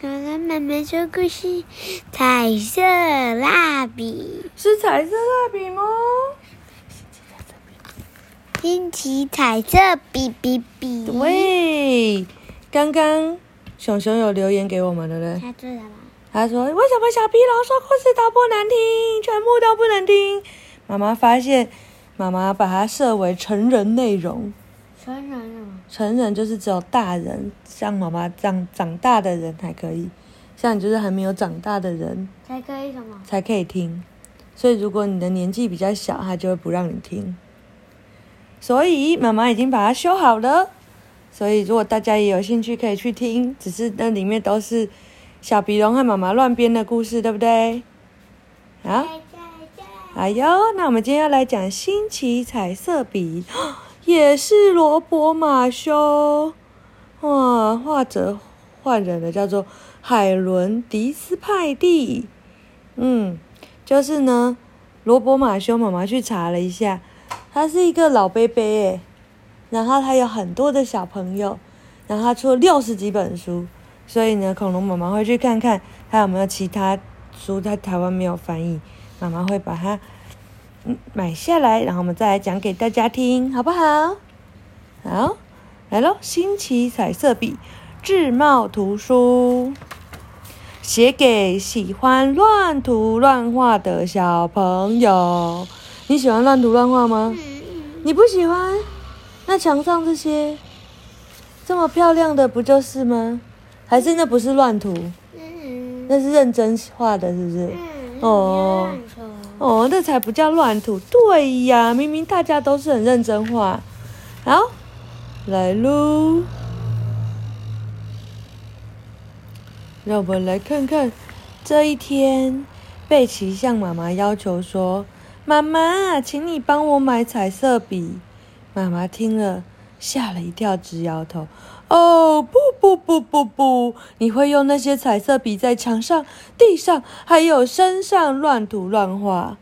我跟妈妈说故事，彩色蜡笔，是彩色蜡笔吗？新奇彩色笔笔笔。对，刚刚熊熊有留言给我们，对不对？他做什么？他说：“为什么小皮龙说故事都不能听，全部都不能听？”妈妈发现，妈妈把它设为成人内容。成人了。成人就是只有大人，像妈妈这样长大的人才可以，像你就是还没有长大的人才可以什么？才可以听。所以如果你的年纪比较小，他就会不让你听。所以妈妈已经把它修好了。所以如果大家也有兴趣，可以去听。只是那里面都是小鼻龙和妈妈乱编的故事，对不对？啊，哎呦，那我们今天要来讲新奇彩色笔，也是罗伯马修。哇，画者换人了，叫做海伦迪斯派蒂。嗯，就是呢，罗伯马修妈妈去查了一下。他是一个老贝贝诶，然后他有很多的小朋友，然后他出了六十几本书，所以呢，恐龙妈妈会去看看他有没有其他书在台湾没有翻译，妈妈会把它买下来，然后我们再来讲给大家听，好不好？好，来喽！新奇彩色笔，智茂图书，写给喜欢乱涂乱画的小朋友。你喜欢乱涂乱画吗？你不喜欢？那墙上这些这么漂亮的不就是吗？还是那不是乱涂？那是认真画的，是不是？哦哦，那才不叫乱涂。对呀，明明大家都是很认真画。好，来喽，让我们来看看这一天，贝奇向妈妈要求说。妈妈，请你帮我买彩色笔。妈妈听了，吓了一跳，直摇头。哦，不不不不不，你会用那些彩色笔在墙上、地上，还有身上乱涂乱画。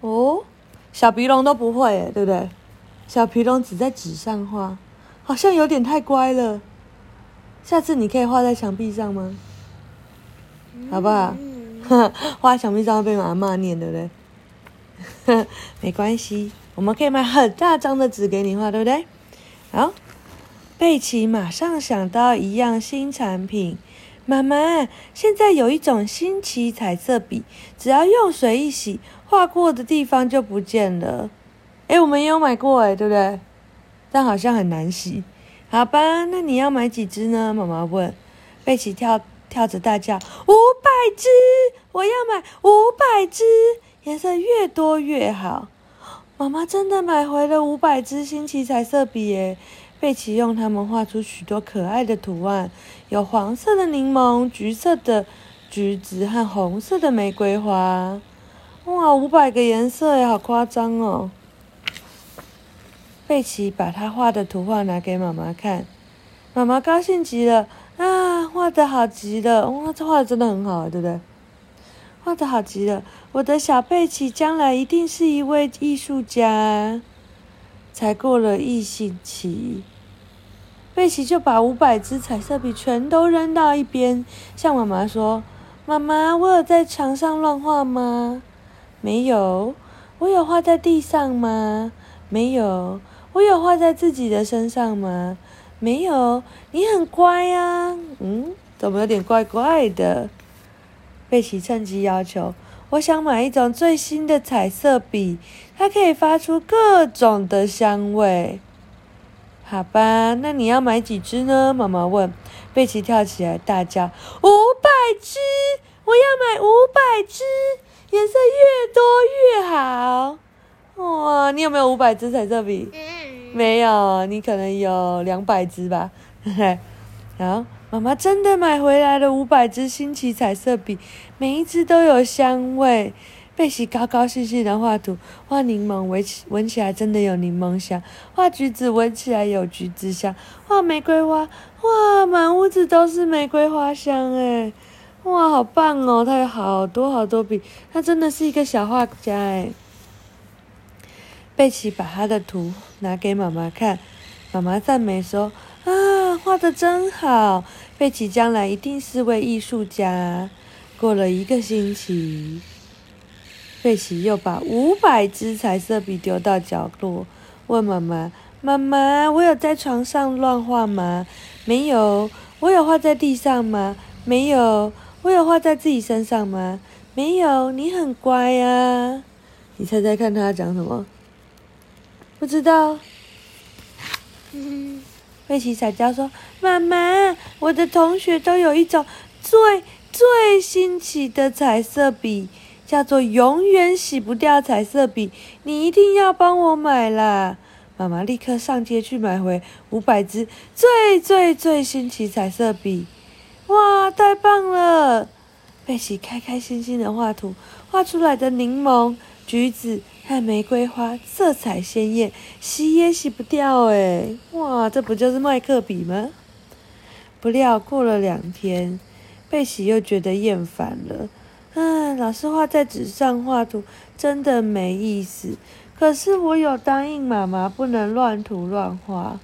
哦，小皮龙都不会，对不对？小皮龙只在纸上画，好像有点太乖了。下次你可以画在墙壁上吗？好不好？画墙壁上会被妈妈念，对不对？没关系，我们可以买很大张的纸给你画，对不对？好，贝奇马上想到一样新产品。妈妈，现在有一种新奇彩色笔，只要用水一洗，画过的地方就不见了。哎，我们也有买过，哎，对不对？但好像很难洗。好吧，那你要买几支呢？妈妈问。贝奇跳跳着大叫：“五百支！我要买五百支！”颜色越多越好。妈妈真的买回了五百支新奇彩色笔耶！贝奇用它们画出许多可爱的图案，有黄色的柠檬、橘色的橘子和红色的玫瑰花。哇，五百个颜色耶，好夸张哦！贝奇把他画的图画拿给妈妈看，妈妈高兴极了啊，画的好极了！哇，这画的真的很好，对不对？画的好极了，我的小贝奇将来一定是一位艺术家。才过了一星期，贝奇就把五百支彩色笔全都扔到一边，向妈妈说：“妈妈，我有在墙上乱画吗？没有。我有画在地上吗？没有。我有画在自己的身上吗？没有。你很乖呀，嗯，怎么有点怪怪的？”贝奇趁机要求：“我想买一种最新的彩色笔，它可以发出各种的香味。”好吧，那你要买几支呢？妈妈问。贝奇跳起来大叫：“五百支！我要买五百支，颜色越多越好。”哇，你有没有五百支彩色笔？没有，你可能有两百支吧。嘿嘿，好。妈妈真的买回来了五百支新奇彩色笔，每一支都有香味。贝奇高高兴兴的画图，画柠檬闻起闻起来真的有柠檬香，画橘子闻起来有橘子香，画玫瑰花，哇，满屋子都是玫瑰花香诶哇，好棒哦！他有好多好多笔，他真的是一个小画家诶贝奇把他的图拿给妈妈看，妈妈赞美说。画的真好！贝奇将来一定是位艺术家。过了一个星期，贝奇又把五百支彩色笔丢到角落，问妈妈：“妈妈，我有在床上乱画吗？没有。我有画在地上吗？没有。我有画在自己身上吗？没有。你很乖呀。你猜猜看，他讲什么？不知道。贝奇撒娇说：“妈妈，我的同学都有一种最……”最新奇的彩色笔叫做“永远洗不掉”彩色笔，你一定要帮我买啦！妈妈立刻上街去买回五百支最最最新奇彩色笔。哇，太棒了！贝奇开开心心的画图，画出来的柠檬、橘子和玫瑰花色彩鲜艳，洗也洗不掉哎！哇，这不就是麦克笔吗？不料过了两天。贝奇又觉得厌烦了，唉，老师画在纸上画图真的没意思。可是我有答应妈妈不能乱涂乱画。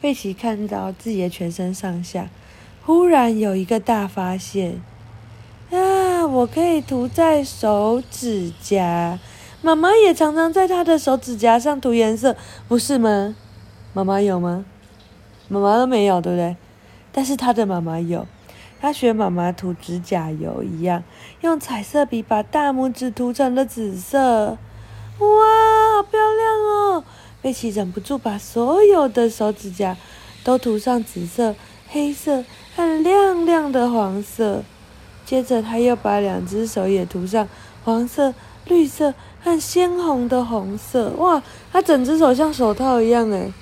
贝奇看到自己的全身上下，忽然有一个大发现，啊，我可以涂在手指甲。妈妈也常常在她的手指甲上涂颜色，不是吗？妈妈有吗？妈妈都没有，对不对？但是她的妈妈有。他学妈妈涂指甲油一样，用彩色笔把大拇指涂成了紫色。哇，好漂亮哦！贝奇忍不住把所有的手指甲都涂上紫色、黑色和亮亮的黄色。接着，他又把两只手也涂上黄色、绿色和鲜红的红色。哇，他整只手像手套一样哎，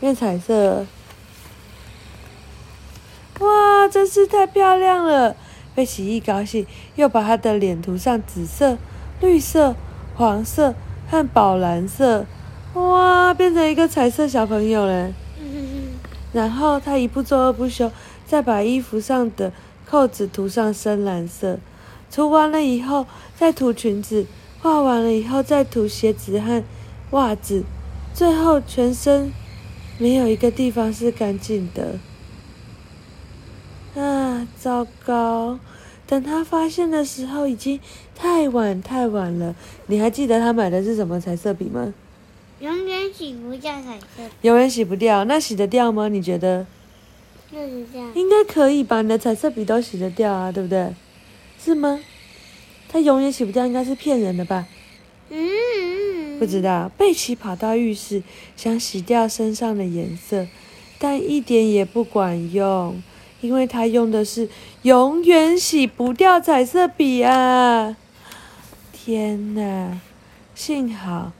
变彩色。哇，真是太漂亮了！贝奇一高兴，又把他的脸涂上紫色、绿色、黄色和宝蓝色。哇，变成一个彩色小朋友了。然后他一不做二不休，再把衣服上的扣子涂上深蓝色。涂完了以后，再涂裙子。画完了以后，再涂鞋子和袜子。最后，全身没有一个地方是干净的。啊，糟糕！等他发现的时候，已经太晚太晚了。你还记得他买的是什么彩色笔吗？永远洗不掉彩色。永远洗不掉，那洗得掉吗？你觉得？就是这样。应该可以吧？你的彩色笔都洗得掉啊，对不对？是吗？他永远洗不掉，应该是骗人的吧？嗯。不知道。贝奇跑到浴室，想洗掉身上的颜色，但一点也不管用。因为他用的是永远洗不掉彩色笔啊！天哪！幸好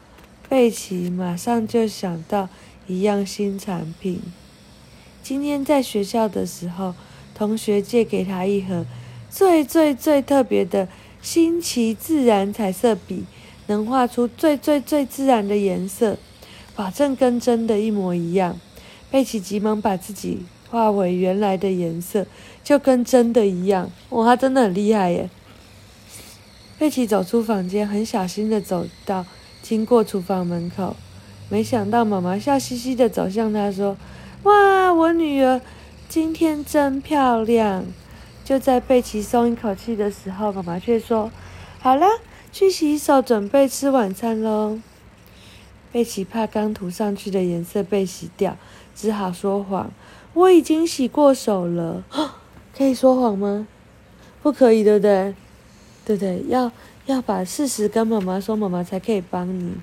贝奇马上就想到一样新产品。今天在学校的时候，同学借给他一盒最最最特别的新奇自然彩色笔，能画出最最最自然的颜色，保证跟真的一模一样。佩奇急忙把自己。画回原来的颜色，就跟真的一样。哇，他真的很厉害耶！佩奇走出房间，很小心的走到经过厨房门口，没想到妈妈笑嘻嘻的走向他，说：“哇，我女儿今天真漂亮！”就在贝奇松一口气的时候，妈妈却说：“好了，去洗手，准备吃晚餐喽。”贝奇怕刚涂上去的颜色被洗掉，只好说谎。我已经洗过手了，可以说谎吗？不可以，对不对？对不对，要要把事实跟妈妈说，妈妈才可以帮你。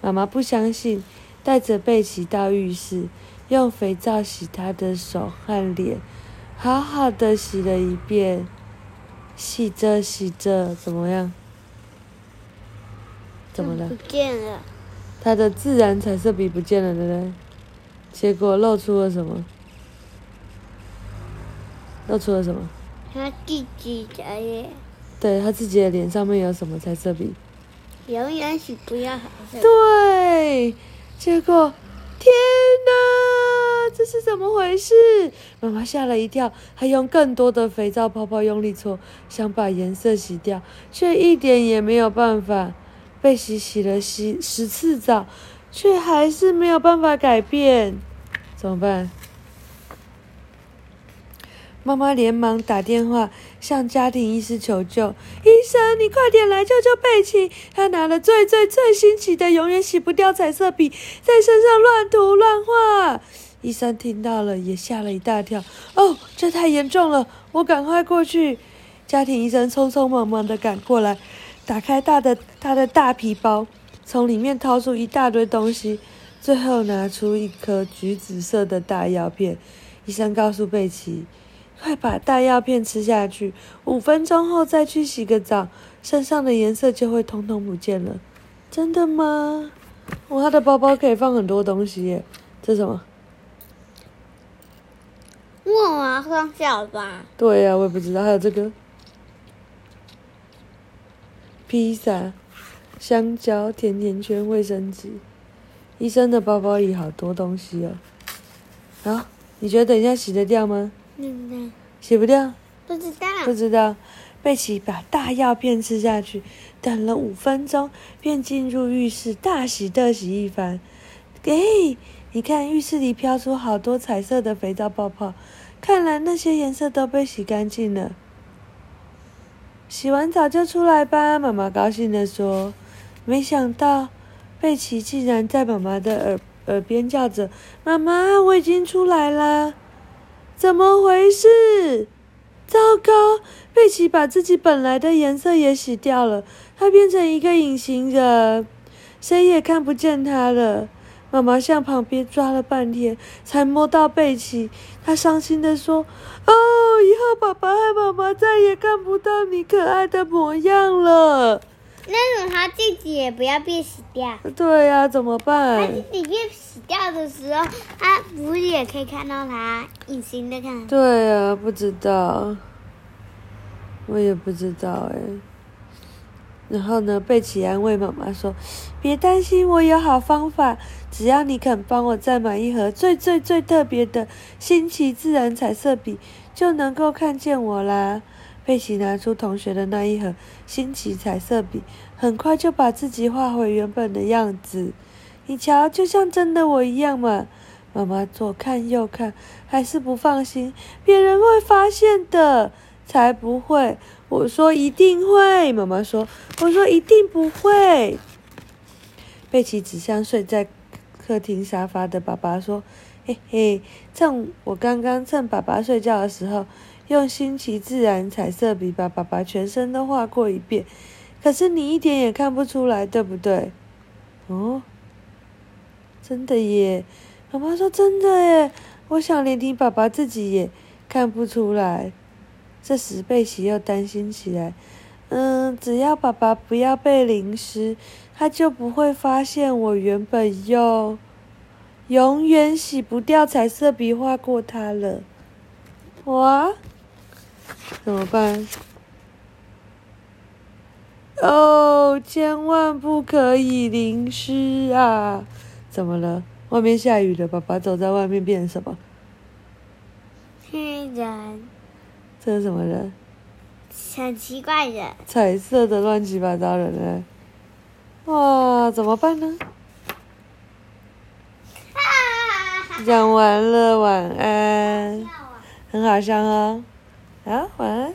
妈妈不相信，带着贝奇到浴室，用肥皂洗他的手和脸，好好的洗了一遍。洗着洗着，怎么样？怎么了？不见了。他的自然彩色笔不见了，对不对？结果露出了什么？露出了什么？他自己的脸。对他自己的脸上面有什么彩色笔？永远洗不掉彩色。对，结果，这是怎么回事？妈妈吓了一跳，她用更多的肥皂泡泡用力搓，想把颜色洗掉，却一点也没有办法。被洗洗了洗十次澡，却还是没有办法改变，怎么办？妈妈连忙打电话向家庭医师求救：“医生，你快点来救救贝奇！他拿了最最最新奇的、永远洗不掉彩色笔，在身上乱涂乱画。”医生听到了，也吓了一大跳。哦，这太严重了！我赶快过去。家庭医生匆匆忙忙的赶过来，打开大的他的大皮包，从里面掏出一大堆东西，最后拿出一颗橘紫色的大药片。医生告诉贝奇：“快把大药片吃下去，五分钟后再去洗个澡，身上的颜色就会通通不见了。”真的吗？哇，他的包包可以放很多东西耶！这是什么？我娃双小吧？对呀、我也不知道。还有这个披萨、香蕉、甜甜圈、卫生纸。医生的包包里好多东西哦。好，你觉得等一下洗得掉吗？嗯，洗不掉，不知道。不知道。贝奇把大药片吃下去，等了五分钟，便进入浴室大洗特洗一番。诶，你看浴室里飘出好多彩色的肥皂泡泡，看来那些颜色都被洗干净了。洗完澡就出来吧，妈妈高兴地说。没想到，贝奇竟然在妈妈的耳耳边叫着：“妈妈，我已经出来啦！”怎么回事？糟糕！贝奇把自己本来的颜色也洗掉了，她变成一个隐形人，谁也看不见她了。妈妈向旁边抓了半天，才摸到贝奇。她伤心地说：“哦，以后爸爸和妈妈再也看不到你可爱的模样了。那种他自己也不要被洗掉。”对呀、怎么办他办自？己被洗掉的时候，他不是也可以看到他隐形的看？对呀、不知道，我也不知道哎。然后呢，贝奇安慰妈妈说：“别担心，我有好方法，只要你肯帮我再买一盒最最最特别的新奇自然彩色笔，就能够看见我啦。”贝奇拿出同学的那一盒新奇彩色笔，很快就把自己画回原本的样子。你瞧，就像真的我一样嘛。妈妈左看右看，还是不放心，别人会发现的，才不会。我说一定会，妈妈说，我说一定不会。贝奇指向睡在客厅沙发的爸爸说：“嘿嘿，趁我刚刚趁爸爸睡觉的时候，用新奇自然彩色笔把爸爸全身都画过一遍，可是你一点也看不出来，对不对？”哦，真的耶！妈妈说：“真的耶，我想连你爸爸自己也看不出来。”这时贝奇又担心起来。嗯，只要爸爸不要被淋湿，他就不会发现我原本用永远洗不掉彩色笔画过他了。哇，怎么办？哦，千万不可以淋湿啊！怎么了？外面下雨了，爸爸走在外面变什么？黑人，这是什么人？很奇怪的。彩色的乱七八糟人呢？哇，怎么办呢？啊！讲完了，晚安，很好笑哦。啊，晚安。